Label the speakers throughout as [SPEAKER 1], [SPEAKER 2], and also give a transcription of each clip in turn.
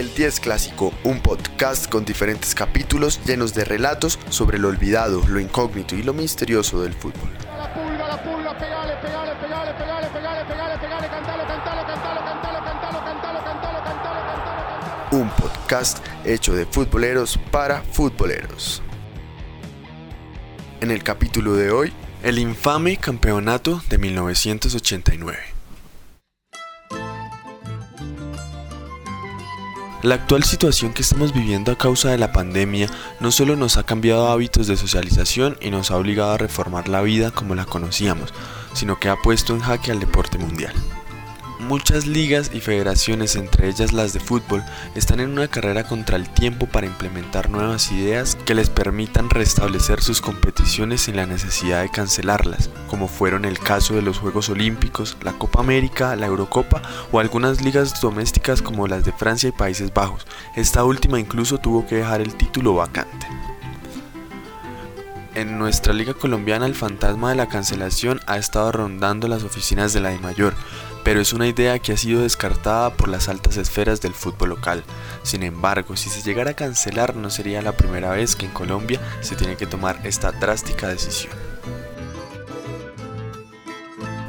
[SPEAKER 1] El 10 Clásico, un podcast con diferentes capítulos llenos de relatos sobre lo olvidado, lo incógnito y lo misterioso del fútbol. Un podcast hecho de futboleros para futboleros. En el capítulo de hoy, el infame campeonato de 1989. La actual situación que estamos viviendo a causa de la pandemia no solo nos ha cambiado hábitos de socialización y nos ha obligado a reformar la vida como la conocíamos, sino que ha puesto en jaque al deporte mundial. Muchas ligas y federaciones, entre ellas las de fútbol, están en una carrera contra el tiempo para implementar nuevas ideas que les permitan restablecer sus competiciones sin la necesidad de cancelarlas, como fueron el caso de los Juegos Olímpicos, la Copa América, la Eurocopa o algunas ligas domésticas como las de Francia y Países Bajos. Esta última incluso tuvo que dejar el título vacante. En nuestra liga colombiana el fantasma de la cancelación ha estado rondando las oficinas de la mayor pero es una idea que ha sido descartada por las altas esferas del fútbol local. Sin embargo, si se llegara a cancelar no sería la primera vez que en Colombia se tiene que tomar esta drástica decisión.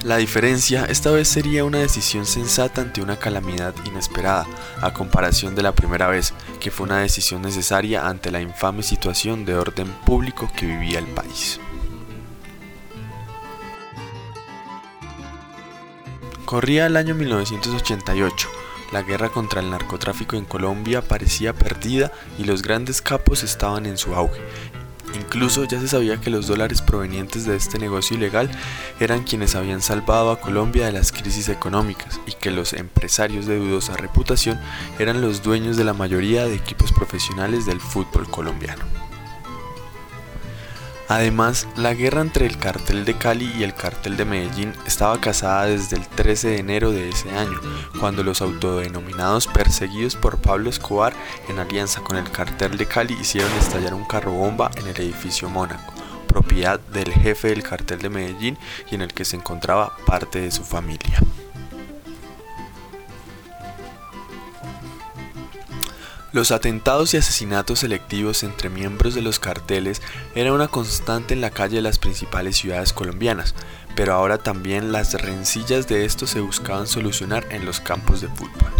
[SPEAKER 1] La diferencia esta vez sería una decisión sensata ante una calamidad inesperada, a comparación de la primera vez, que fue una decisión necesaria ante la infame situación de orden público que vivía el país. Corría el año 1988. La guerra contra el narcotráfico en Colombia parecía perdida y los grandes capos estaban en su auge. Incluso ya se sabía que los dólares provenientes de este negocio ilegal eran quienes habían salvado a Colombia de las crisis económicas y que los empresarios de dudosa reputación eran los dueños de la mayoría de equipos profesionales del fútbol colombiano. Además, la guerra entre el cartel de Cali y el cartel de Medellín estaba casada desde el 13 de enero de ese año, cuando los autodenominados perseguidos por Pablo Escobar en alianza con el cartel de Cali hicieron estallar un carro bomba en el edificio Mónaco, propiedad del jefe del cartel de Medellín y en el que se encontraba parte de su familia. Los atentados y asesinatos selectivos entre miembros de los carteles eran una constante en la calle de las principales ciudades colombianas, pero ahora también las rencillas de estos se buscaban solucionar en los campos de fútbol.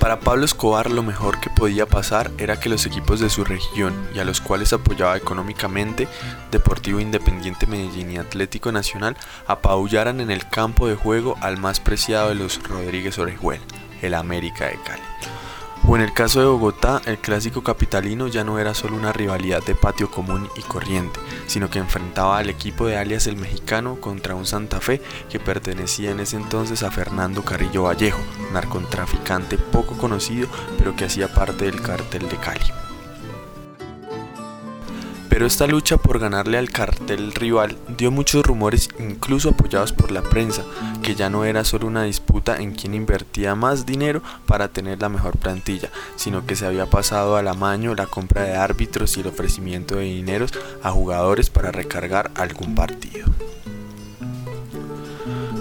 [SPEAKER 1] Para Pablo Escobar lo mejor que podía pasar era que los equipos de su región y a los cuales apoyaba económicamente, Deportivo Independiente Medellín y Atlético Nacional, apabullaran en el campo de juego al más preciado de los Rodríguez Orejuela, el América de Cali. O en el caso de Bogotá, el clásico capitalino ya no era solo una rivalidad de patio común y corriente, sino que enfrentaba al equipo de alias el mexicano contra un Santa Fe que pertenecía en ese entonces a Fernando Carrillo Vallejo, narcotraficante poco conocido pero que hacía parte del cartel de Cali. Pero esta lucha por ganarle al cartel rival dio muchos rumores, incluso apoyados por la prensa, que ya no era solo una disputa en quién invertía más dinero para tener la mejor plantilla, sino que se había pasado al amaño la compra de árbitros y el ofrecimiento de dineros a jugadores para recargar algún partido.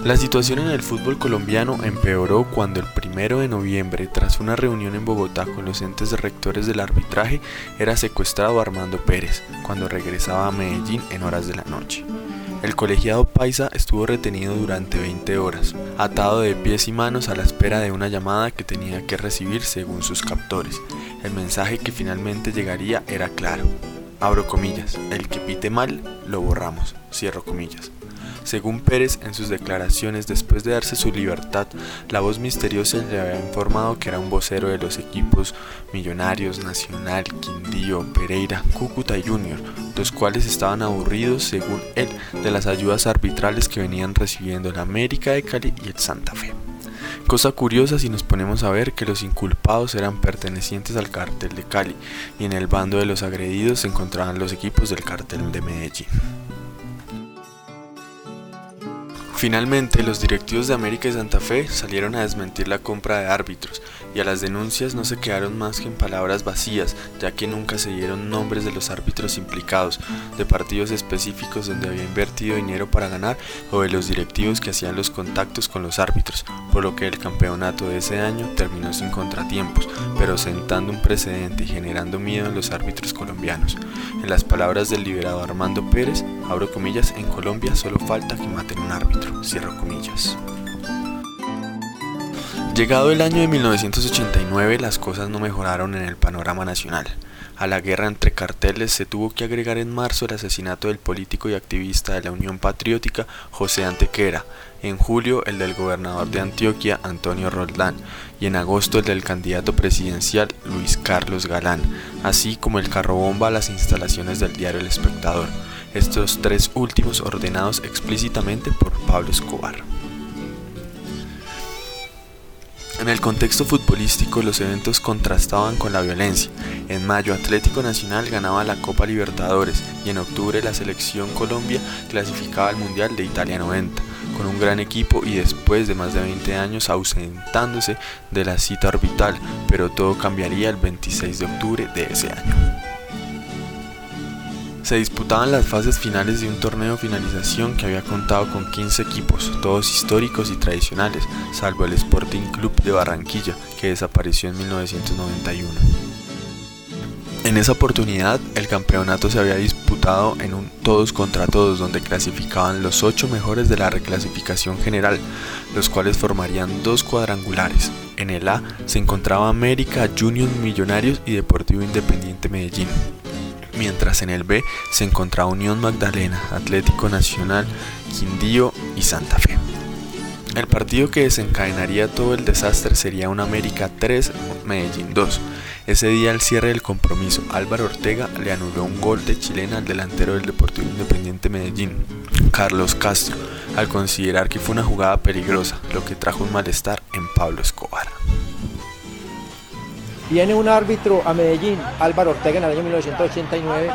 [SPEAKER 1] La situación en el fútbol colombiano empeoró cuando el primero de noviembre, tras una reunión en Bogotá con los entes rectores del arbitraje, era secuestrado Armando Pérez cuando regresaba a Medellín en horas de la noche. El colegiado paisa estuvo retenido durante 20 horas, atado de pies y manos a la espera de una llamada que tenía que recibir según sus captores. El mensaje que finalmente llegaría era claro. Abro comillas, el que pite mal, lo borramos. Cierro comillas. Según Pérez, en sus declaraciones después de darse su libertad, la voz misteriosa le había informado que era un vocero de los equipos Millonarios, Nacional, Quindío, Pereira, Cúcuta Junior, los cuales estaban aburridos, según él, de las ayudas arbitrales que venían recibiendo el América de Cali y el Santa Fe. Cosa curiosa si nos ponemos a ver que los inculpados eran pertenecientes al cartel de Cali y en el bando de los agredidos se encontraban los equipos del cartel de Medellín. Finalmente, los directivos de América y Santa Fe salieron a desmentir la compra de árbitros y a las denuncias no se quedaron más que en palabras vacías, ya que nunca se dieron nombres de los árbitros implicados, de partidos específicos donde había invertido dinero para ganar o de los directivos que hacían los contactos con los árbitros, por lo que el campeonato de ese año terminó sin contratiempos, pero sentando un precedente y generando miedo en los árbitros colombianos. En las palabras del liberado Armando Pérez, abro comillas, en Colombia solo falta que maten un árbitro, cierro comillas. Llegado el año de 1989, las cosas no mejoraron en el panorama nacional. A la guerra entre carteles se tuvo que agregar en marzo el asesinato del político y activista de la Unión Patriótica José Antequera, en julio el del gobernador de Antioquia Antonio Roldán. Y en agosto el del candidato presidencial Luis Carlos Galán, así como el carro bomba a las instalaciones del diario El Espectador, estos tres últimos ordenados explícitamente por Pablo Escobar. En el contexto futbolístico los eventos contrastaban con la violencia. En mayo Atlético Nacional ganaba la Copa Libertadores y en octubre la selección Colombia clasificaba al Mundial de Italia 90, con un gran equipo y después de más de 20 años ausentándose de la cita orbital, pero todo cambiaría el 26 de octubre de ese año. Se disputaban las fases finales de un torneo finalización que había contado con 15 equipos, todos históricos y tradicionales, salvo el Sporting Club de Barranquilla, que desapareció en 1991. En esa oportunidad, el campeonato se había disputado en un todos contra todos, donde clasificaban los 8 mejores de la reclasificación general, los cuales formarían dos cuadrangulares. En el A se encontraba América, Junior Millonarios y Deportivo Independiente Medellín mientras en el B se encontraba Unión Magdalena, Atlético Nacional, Quindío y Santa Fe. El partido que desencadenaría todo el desastre sería un América 3, Medellín 2. Ese día al cierre del compromiso, Álvaro Ortega le anuló un gol de chilena al delantero del Deportivo Independiente Medellín, Carlos Castro, al considerar que fue una jugada peligrosa, lo que trajo un malestar en Pablo Escobar.
[SPEAKER 2] Viene un árbitro a Medellín, Álvaro Ortega, en el año 1989.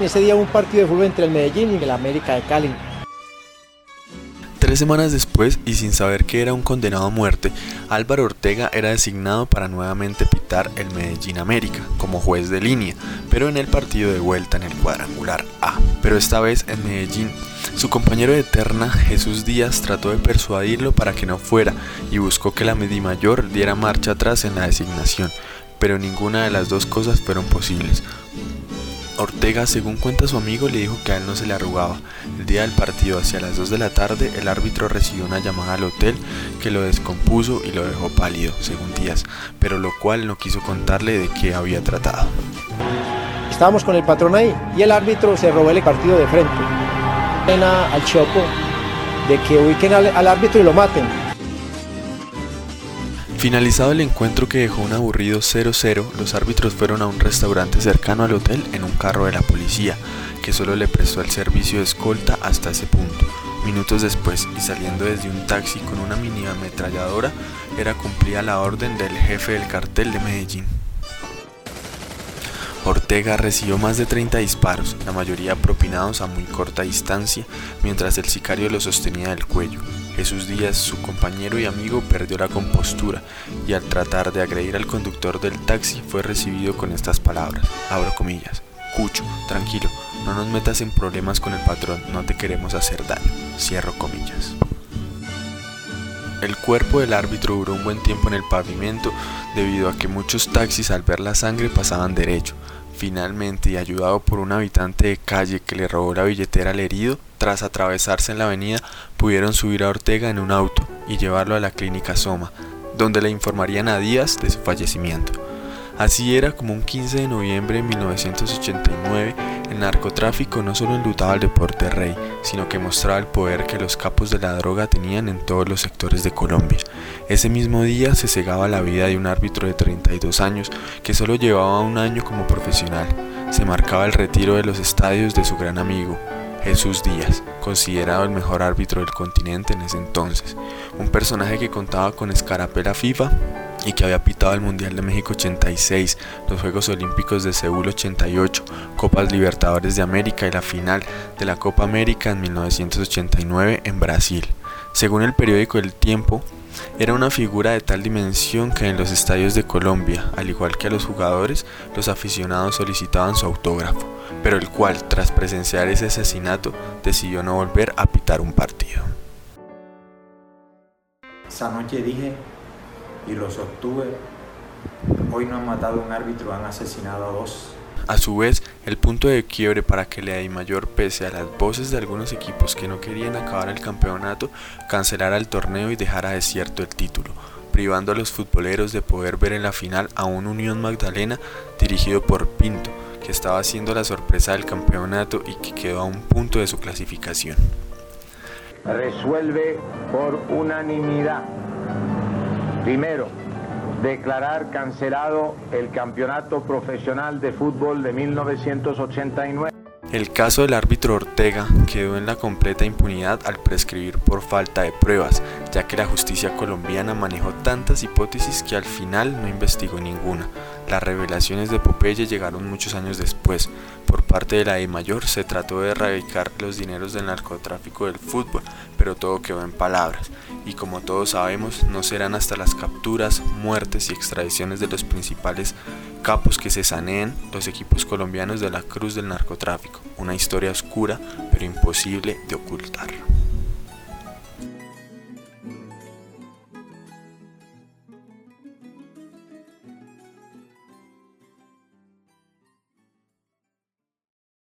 [SPEAKER 2] Ese día un partido de fútbol entre el Medellín y el América de Cali.
[SPEAKER 1] Tres semanas después, y sin saber que era un condenado a muerte, Álvaro Ortega era designado para nuevamente pitar el Medellín América como juez de línea, pero en el partido de vuelta en el cuadrangular A, pero esta vez en Medellín su compañero de Eterna, Jesús Díaz, trató de persuadirlo para que no fuera y buscó que la Medimayor diera marcha atrás en la designación, pero ninguna de las dos cosas fueron posibles. Ortega, según cuenta su amigo, le dijo que a él no se le arrugaba. El día del partido, hacia las 2 de la tarde, el árbitro recibió una llamada al hotel que lo descompuso y lo dejó pálido, según Díaz, pero lo cual no quiso contarle de qué había tratado.
[SPEAKER 2] Estábamos con el patrón ahí y el árbitro se robó el partido de frente al Chopo de que ubiquen al, árbitro y lo maten.
[SPEAKER 1] Finalizado el encuentro que dejó un aburrido 0-0, los árbitros fueron a un restaurante cercano al hotel en un carro de la policía, que solo le prestó el servicio de escolta hasta ese punto. Minutos después, y saliendo desde un taxi con una mini ametralladora, era cumplida la orden del jefe del cartel de Medellín. Ortega recibió más de 30 disparos, la mayoría propinados a muy corta distancia, mientras el sicario lo sostenía del cuello. Jesús Díaz, su compañero y amigo, perdió la compostura y al tratar de agredir al conductor del taxi fue recibido con estas palabras, abro Cucho, tranquilo, no nos metas en problemas con el patrón, no te queremos hacer daño, cierro comillas. El cuerpo del árbitro duró un buen tiempo en el pavimento debido a que muchos taxis al ver la sangre pasaban derecho. Finalmente, y ayudado por un habitante de calle que le robó la billetera al herido, tras atravesarse en la avenida, pudieron subir a Ortega en un auto y llevarlo a la clínica Soma, donde le informarían a Díaz de su fallecimiento. Así era como un 15 de noviembre de 1989 el narcotráfico no solo enlutaba al deporte rey, sino que mostraba el poder que los capos de la droga tenían en todos los sectores de Colombia. Ese mismo día se cegaba la vida de un árbitro de 32 años que solo llevaba un año como profesional. Se marcaba el retiro de los estadios de su gran amigo, Jesús Díaz, considerado el mejor árbitro del continente en ese entonces, un personaje que contaba con escarapela FIFA y que había pitado el Mundial de México 86, los Juegos Olímpicos de Seúl 88, Copas Libertadores de América y la final de la Copa América en 1989 en Brasil. Según el periódico El Tiempo, Era una figura de tal dimensión que en los estadios de Colombia, al igual que a los jugadores, los aficionados solicitaban su autógrafo, pero el cual, tras presenciar ese asesinato, decidió no volver a pitar un partido.
[SPEAKER 3] Esa noche dije, y lo sostuve, hoy no han matado a un árbitro, han asesinado a dos.
[SPEAKER 1] A su vez, el punto de quiebre para que le mayor pese a las voces de algunos equipos que no querían acabar el campeonato, cancelara el torneo y dejara desierto el título, privando a los futboleros de poder ver en la final a un Unión Magdalena dirigido por Pinto, que estaba haciendo la sorpresa del campeonato y que quedó a un punto de su clasificación.
[SPEAKER 4] Resuelve por unanimidad. Primero, declarar cancelado el Campeonato Profesional de Fútbol de 1989.
[SPEAKER 1] El caso del árbitro Ortega quedó en la completa impunidad al prescribir por falta de pruebas, ya que la justicia colombiana manejó tantas hipótesis que al final no investigó ninguna. Las revelaciones de Popeye llegaron muchos años después. Por parte de la E Mayor se trató de erradicar los dineros del narcotráfico del fútbol, pero todo quedó en palabras. Y como todos sabemos, no serán hasta las capturas, muertes y extradiciones de los principales capos que se saneen los equipos colombianos de la cruz del narcotráfico. Una historia oscura, pero imposible de ocultar.